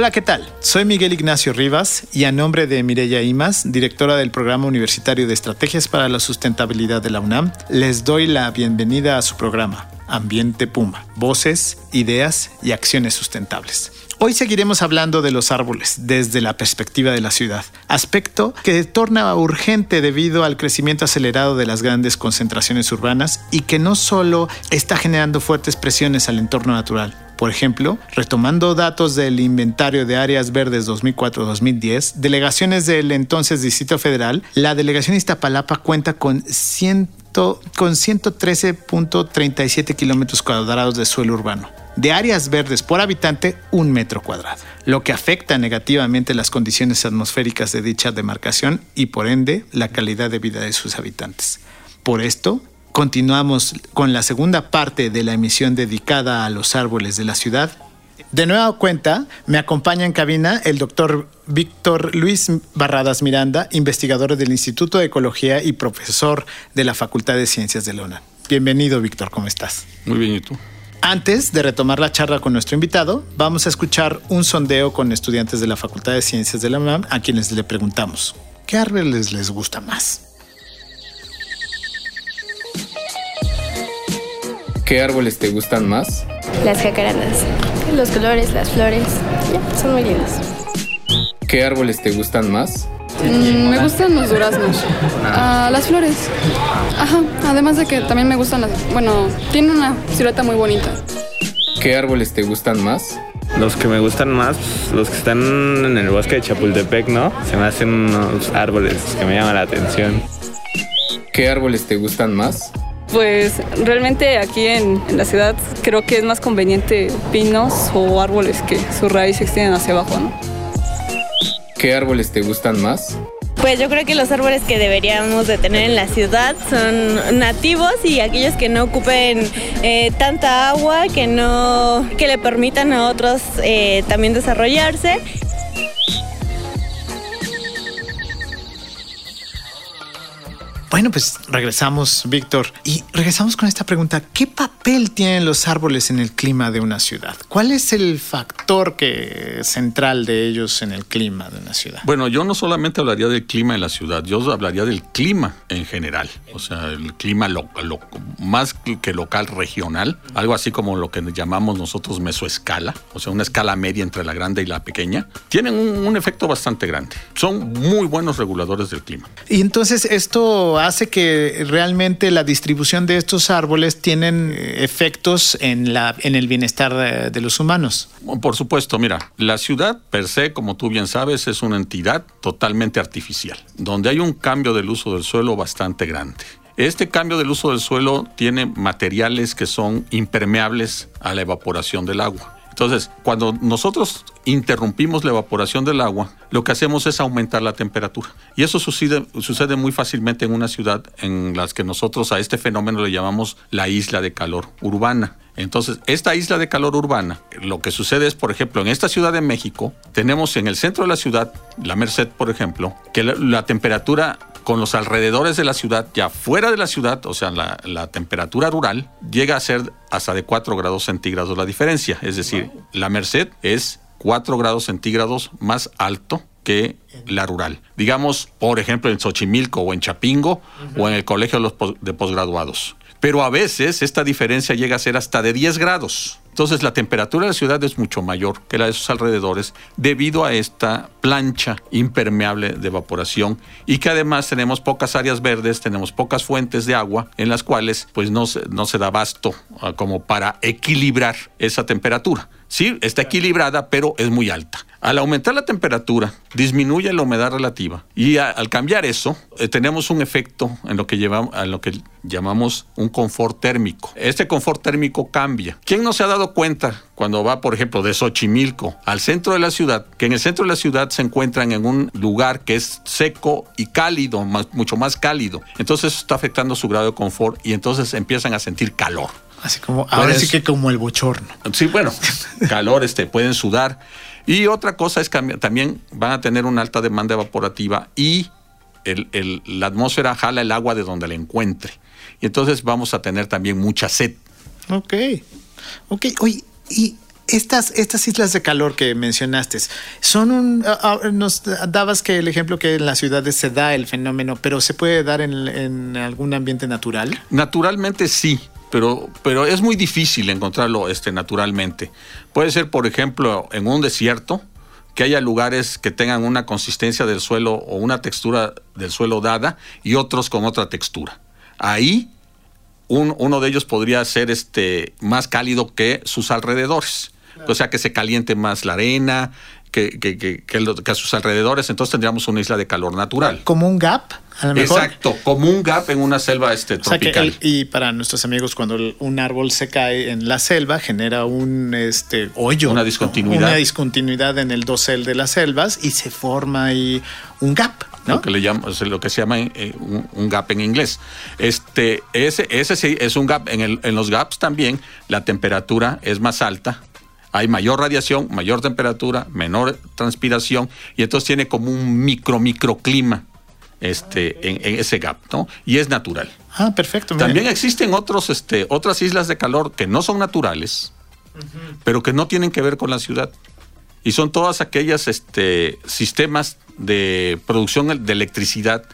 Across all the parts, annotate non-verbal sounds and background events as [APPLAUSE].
Hola, ¿qué tal? Soy Miguel Ignacio Rivas y a nombre de Mireya Imas, directora del Programa Universitario de Estrategias para la Sustentabilidad de la UNAM, les doy la bienvenida a su programa, Ambiente Puma, Voces, Ideas y Acciones Sustentables. Hoy seguiremos hablando de los árboles desde la perspectiva de la ciudad, aspecto que torna urgente debido al crecimiento acelerado de las grandes concentraciones urbanas y que no solo está generando fuertes presiones al entorno natural, por ejemplo, retomando datos del inventario de áreas verdes 2004-2010, delegaciones del entonces Distrito Federal, la delegación Iztapalapa cuenta con 100 con 113.37 kilómetros cuadrados de suelo urbano, de áreas verdes por habitante un metro cuadrado, lo que afecta negativamente las condiciones atmosféricas de dicha demarcación y por ende la calidad de vida de sus habitantes. Por esto, continuamos con la segunda parte de la emisión dedicada a los árboles de la ciudad. De nueva cuenta, me acompaña en cabina el doctor Víctor Luis Barradas Miranda, investigador del Instituto de Ecología y profesor de la Facultad de Ciencias de Lona. Bienvenido, Víctor, ¿cómo estás? Muy bien, ¿y tú? Antes de retomar la charla con nuestro invitado, vamos a escuchar un sondeo con estudiantes de la Facultad de Ciencias de la UNAM a quienes le preguntamos, ¿qué árboles les gusta más? ¿Qué árboles te gustan más? Las jacarandas. Los colores, las flores, ya, son muy lindos. ¿Qué árboles te gustan más? Mm, me gustan los duraznos. Ah, las flores. Ajá, además de que también me gustan las... Bueno, tiene una silueta muy bonita. ¿Qué árboles te gustan más? Los que me gustan más, los que están en el bosque de Chapultepec, ¿no? Se me hacen unos árboles que me llaman la atención. ¿Qué árboles te gustan más? Pues realmente aquí en, en la ciudad creo que es más conveniente pinos o árboles que sus raíces se extienden hacia abajo, ¿no? ¿Qué árboles te gustan más? Pues yo creo que los árboles que deberíamos de tener en la ciudad son nativos y aquellos que no ocupen eh, tanta agua, que no que le permitan a otros eh, también desarrollarse. Bueno, pues regresamos, Víctor, y regresamos con esta pregunta. ¿Qué papel tienen los árboles en el clima de una ciudad? ¿Cuál es el factor que, central de ellos en el clima de una ciudad? Bueno, yo no solamente hablaría del clima en la ciudad, yo hablaría del clima en general. O sea, el clima lo, lo- más que local, regional. Algo así como lo que llamamos nosotros mesoescala. O sea, una escala media entre la grande y la pequeña. Tienen un, un efecto bastante grande. Son muy buenos reguladores del clima. Y entonces esto hace que realmente la distribución de estos árboles tienen eh, efectos en, la, en el bienestar de, de los humanos. Por supuesto, mira, la ciudad per se, como tú bien sabes, es una entidad totalmente artificial, donde hay un cambio del uso del suelo bastante grande. Este cambio del uso del suelo tiene materiales que son impermeables a la evaporación del agua. Entonces, cuando nosotros interrumpimos la evaporación del agua, lo que hacemos es aumentar la temperatura. Y eso sucede, sucede muy fácilmente en una ciudad en las que nosotros a este fenómeno le llamamos la isla de calor urbana. Entonces, esta isla de calor urbana, lo que sucede es, por ejemplo, en esta Ciudad de México, tenemos en el centro de la ciudad, la Merced, por ejemplo, que la, la temperatura con los alrededores de la ciudad, ya fuera de la ciudad, o sea, la, la temperatura rural, llega a ser hasta de 4 grados centígrados la diferencia. Es decir, la Merced es 4 grados centígrados más alto que la rural. Digamos, por ejemplo, en Xochimilco o en Chapingo o en el colegio de, los pos- de posgraduados. Pero a veces esta diferencia llega a ser hasta de 10 grados. Entonces la temperatura de la ciudad es mucho mayor que la de sus alrededores debido a esta plancha impermeable de evaporación y que además tenemos pocas áreas verdes, tenemos pocas fuentes de agua en las cuales pues no no se da abasto ah, como para equilibrar esa temperatura. Sí, está equilibrada, pero es muy alta. Al aumentar la temperatura, disminuye la humedad relativa. Y al cambiar eso, eh, tenemos un efecto en lo que llamamos un confort térmico. Este confort térmico cambia. ¿Quién no se ha dado cuenta cuando va, por ejemplo, de Xochimilco al centro de la ciudad, que en el centro de la ciudad se encuentran en un lugar que es seco y cálido, mucho más cálido? Entonces eso está afectando su grado de confort y entonces empiezan a sentir calor. Así como, ahora sí que como el bochorno. Sí, bueno, calor, este, pueden sudar. Y otra cosa es que también van a tener una alta demanda evaporativa y la atmósfera jala el agua de donde la encuentre. Y entonces vamos a tener también mucha sed. Ok. Ok. Oye, y estas, estas islas de calor que mencionaste, son un. nos dabas que el ejemplo que en las ciudades se da el fenómeno, pero ¿se puede dar en, en algún ambiente natural? Naturalmente sí pero, pero es muy difícil encontrarlo este, naturalmente. Puede ser, por ejemplo, en un desierto, que haya lugares que tengan una consistencia del suelo o una textura del suelo dada y otros con otra textura. Ahí uno de ellos podría ser este, más cálido que sus alrededores. O sea, que se caliente más la arena, que, que, que, que, a sus alrededores, entonces tendríamos una isla de calor natural. Como un gap, a lo mejor. Exacto, como un gap en una selva este, tropical. y para nuestros amigos, cuando un árbol se cae en la selva, genera un este, hoyo. Una discontinuidad. Una discontinuidad en el dosel de las selvas y se forma ahí un gap. ¿no? Lo que, le llama, lo que se llama eh, un, gap en inglés. Este, ese, ese sí es un gap. En, el, en los gaps también la temperatura es más alta hay mayor radiación, mayor temperatura, menor transpiración y entonces tiene como un micro microclima este, en, ese gap, ¿no? Y es natural. Ah, perfecto. También existen otros, este, otras islas de calor que no son naturales, pero que no tienen que ver con la ciudad. Y son todas aquellas este, sistemas de producción de electricidad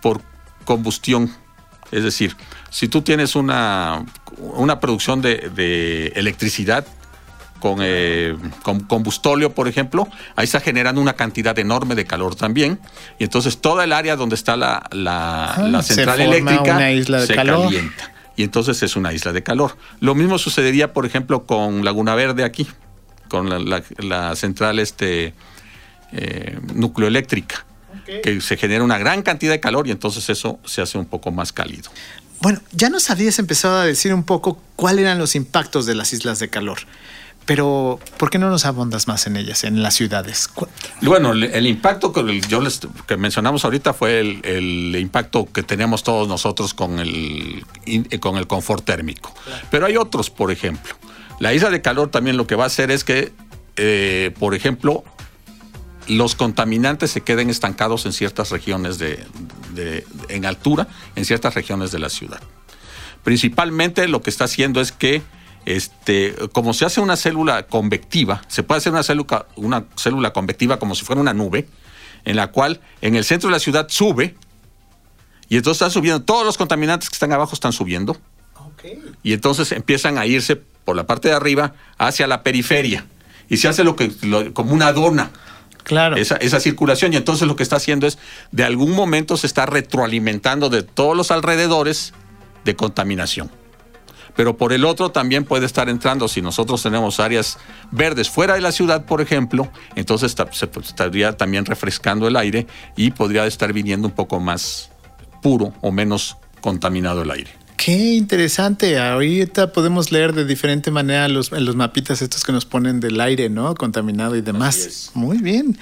por combustión. Es decir, si tú tienes una, una producción de, de electricidad eh, con, combustóleo, por ejemplo, ahí está generando una cantidad enorme de calor también. Y entonces toda el área donde está la, la, ah, central eléctrica se calienta. Y entonces es una isla de calor. Lo mismo sucedería, por ejemplo, con Laguna Verde aquí, con la, central este, eh, nucleoeléctrica, que se genera una gran cantidad de calor y entonces eso se hace un poco más cálido. Bueno, ya nos habías empezado a decir un poco cuáles eran los impactos de las islas de calor. Pero, ¿por qué no nos abondas más en ellas, en las ciudades? Bueno, el, impacto que yo les, que mencionamos ahorita fue el, impacto que teníamos todos nosotros con el, con el confort térmico. Pero hay otros, por ejemplo. La isla de calor también lo que va a hacer es que, eh, por ejemplo, los contaminantes se queden estancados en ciertas regiones de, en altura, en ciertas regiones de la ciudad. Principalmente lo que está haciendo es que este, como se hace una célula convectiva, se puede hacer una célula, una célula convectiva como si fuera una nube, en la cual en el centro de la ciudad sube, y entonces están subiendo, todos los contaminantes que están abajo están subiendo, y entonces empiezan a irse por la parte de arriba hacia la periferia, y se hace lo que, como una dona. Claro. Esa, esa circulación, y entonces lo que está haciendo es, de algún momento se está retroalimentando de todos los alrededores de contaminación pero por el otro también puede estar entrando, si nosotros tenemos áreas verdes fuera de la ciudad, por ejemplo, entonces se estaría también refrescando el aire y podría estar viniendo un poco más puro o menos contaminado el aire. Qué interesante. Ahorita podemos leer de diferente manera los, los mapitas estos que nos ponen del aire, ¿no? Contaminado y demás. Muy bien.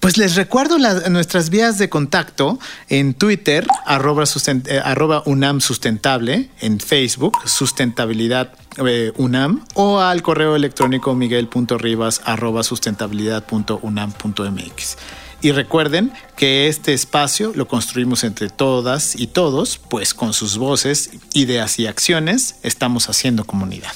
Pues les recuerdo nuestras vías de contacto en Twitter, eh, arroba, UNAM Sustentable, en Facebook, Sustentabilidad eh, UNAM, o al correo electrónico miguel.ribas arroba sustentabilidad.unam.mx. Y recuerden que este espacio lo construimos entre todas y todos, pues con sus voces, ideas y acciones estamos haciendo comunidad.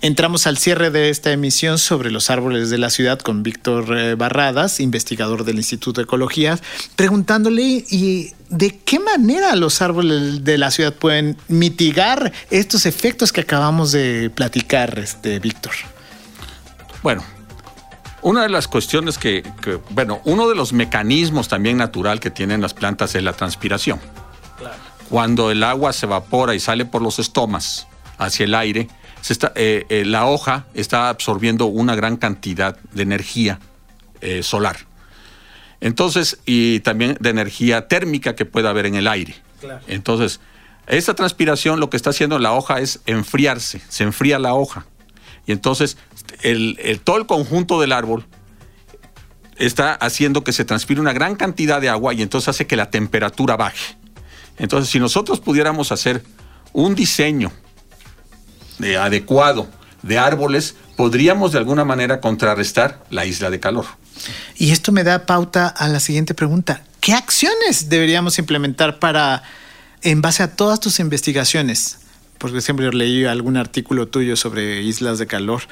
Entramos al cierre de esta emisión sobre los árboles de la ciudad con Víctor eh, Barradas, investigador del Instituto de Ecología, preguntándole y de qué manera los árboles de la ciudad pueden mitigar estos efectos que acabamos de platicar, este, Víctor. Bueno, una de las cuestiones que, bueno, uno de los mecanismos también natural que tienen las plantas es la transpiración. Cuando el agua se evapora y sale por los estomas hacia el aire, está, eh, eh, la hoja está absorbiendo una gran cantidad de energía eh, solar. Entonces, y también de energía térmica que pueda haber en el aire. Entonces, esa transpiración lo que está haciendo la hoja es enfriarse, se enfría la hoja. Y entonces, el, el- todo el conjunto del árbol está haciendo que se transpire una gran cantidad de agua y entonces hace que la temperatura baje. Entonces, si nosotros pudiéramos hacer un diseño de adecuado de árboles, podríamos de alguna manera contrarrestar la isla de calor. Y esto me da pauta a la siguiente pregunta. ¿Qué acciones deberíamos implementar para, en base a todas tus investigaciones? Porque siempre leí algún artículo tuyo sobre islas de calor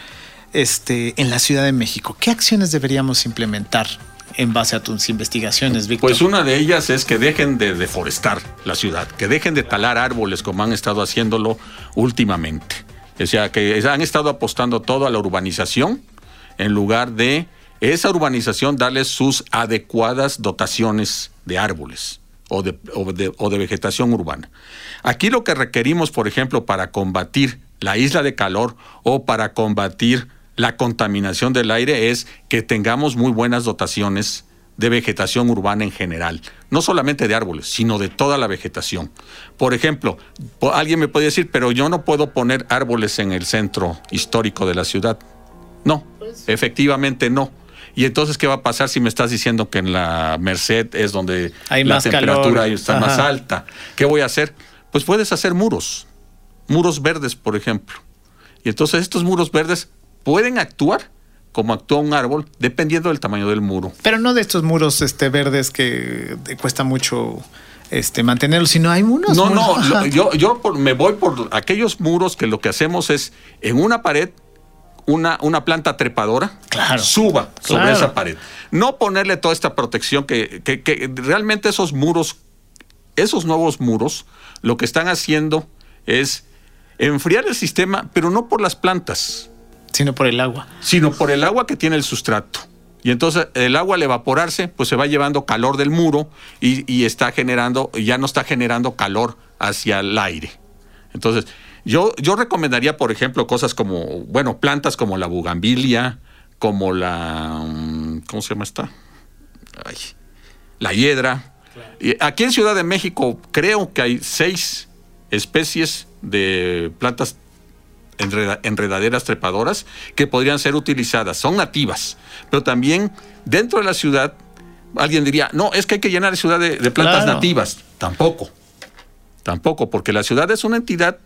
este, en la Ciudad de México. ¿Qué acciones deberíamos implementar en base a tus investigaciones, Víctor? Pues una de ellas es que dejen de deforestar la ciudad, que dejen de talar árboles como han estado haciéndolo últimamente. O sea, que han estado apostando todo a la urbanización en lugar de esa urbanización darles sus adecuadas dotaciones de árboles o de, o de- o de vegetación urbana. Aquí lo que requerimos, por ejemplo, para combatir la isla de calor o para combatir la contaminación del aire es que tengamos muy buenas dotaciones de vegetación urbana en general, no solamente de árboles, sino de toda la vegetación. Por ejemplo, alguien me puede decir, pero yo no puedo poner árboles en el centro histórico de la ciudad. No, efectivamente no. Y entonces, ¿qué va a pasar si me estás diciendo que en la Merced es donde Hay la más temperatura calor. está más alta? ¿Qué voy a hacer? Pues puedes hacer muros, muros verdes, por ejemplo. Y entonces estos muros verdes pueden actuar como actúa un árbol, dependiendo del tamaño del muro. Pero no de estos muros este, verdes que cuesta mucho este, mantenerlos, sino hay unos. No, muros- no, Ajá. [LAUGHS] yo, yo por- me voy por aquellos muros que lo que hacemos es en una pared una, una planta trepadora Claro. suba sobre Claro. esa pared. No ponerle toda esta protección que, que- que realmente esos muros, esos nuevos muros, lo que están haciendo es enfriar el sistema, pero no por las plantas, Sino por el agua. sino por el agua que tiene el sustrato. Y entonces el agua al evaporarse, pues se va llevando calor del muro y, y está generando, ya no está generando calor hacia el aire. Entonces, yo, yo recomendaría, por ejemplo, cosas como, bueno, plantas como la bugambilia, como la, mm, ¿cómo se llama esta? Ay, la hiedra. Aquí en Ciudad de México creo que hay seis especies de plantas enredaderas trepadoras que podrían ser utilizadas. Son nativas, pero también dentro de la ciudad, alguien diría, no, es que hay que llenar la ciudad de, de plantas Claro. nativas. Tampoco, tampoco, porque la ciudad es una entidad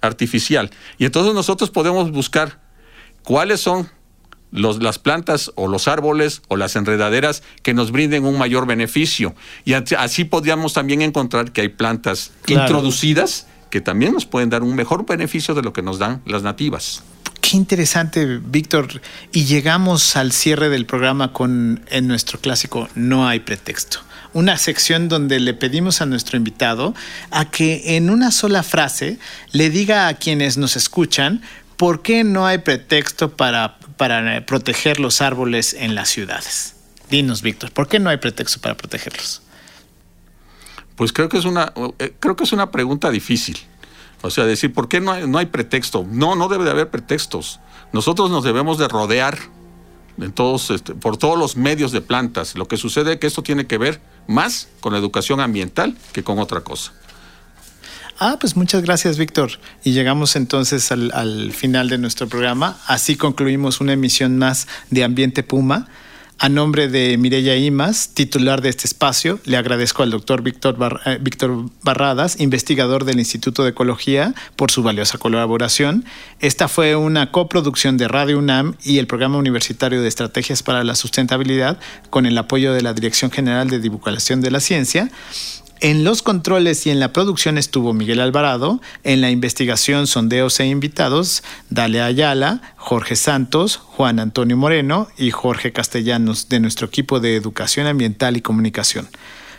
artificial. Y entonces nosotros podemos buscar cuáles son los- las plantas o los árboles o las enredaderas que nos brinden un mayor beneficio. Y así- podríamos también encontrar que hay plantas Claro. introducidas que también nos pueden dar un mejor beneficio de lo que nos dan las nativas. Qué interesante, Víctor. Y llegamos al cierre del programa con en nuestro clásico No hay pretexto. Una sección donde le pedimos a nuestro invitado a que en una sola frase le diga a quienes nos escuchan por qué no hay pretexto para, para proteger los árboles en las ciudades. Dinos, Víctor, ¿por qué no hay pretexto para protegerlos? Pues creo que es una, eh, creo que es una pregunta difícil. O sea, decir, ¿por qué no hay, no hay pretexto? No, no debe de haber pretextos. Nosotros nos debemos de rodear en todos, este, por todos los medios de plantas. Lo que sucede es que esto tiene que ver más con la educación ambiental que con otra cosa. Ah, pues muchas gracias, Víctor. Y llegamos entonces al, al final de nuestro programa. Así concluimos una emisión más de Ambiente Puma. A nombre de Mireya Imas, titular de este espacio, le agradezco al doctor Víctor, eh, Víctor Barradas, investigador del Instituto de Ecología, por su valiosa colaboración. Esta fue una coproducción de Radio UNAM y el Programa Universitario de Estrategias para la Sustentabilidad, con el apoyo de la Dirección General de Divulgación de la Ciencia. En los controles y en la producción estuvo Miguel Alvarado, en la investigación, sondeos e invitados, Dalia Ayala, Jorge Santos, Juan Antonio Moreno y Jorge Castellanos de nuestro equipo de Educación Ambiental y Comunicación.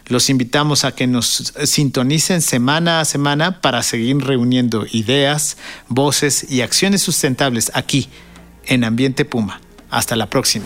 Los invitamos a que nos sintonicen semana a semana para seguir reuniendo ideas, voces y acciones sustentables aquí, en Ambiente Puma. Hasta la próxima.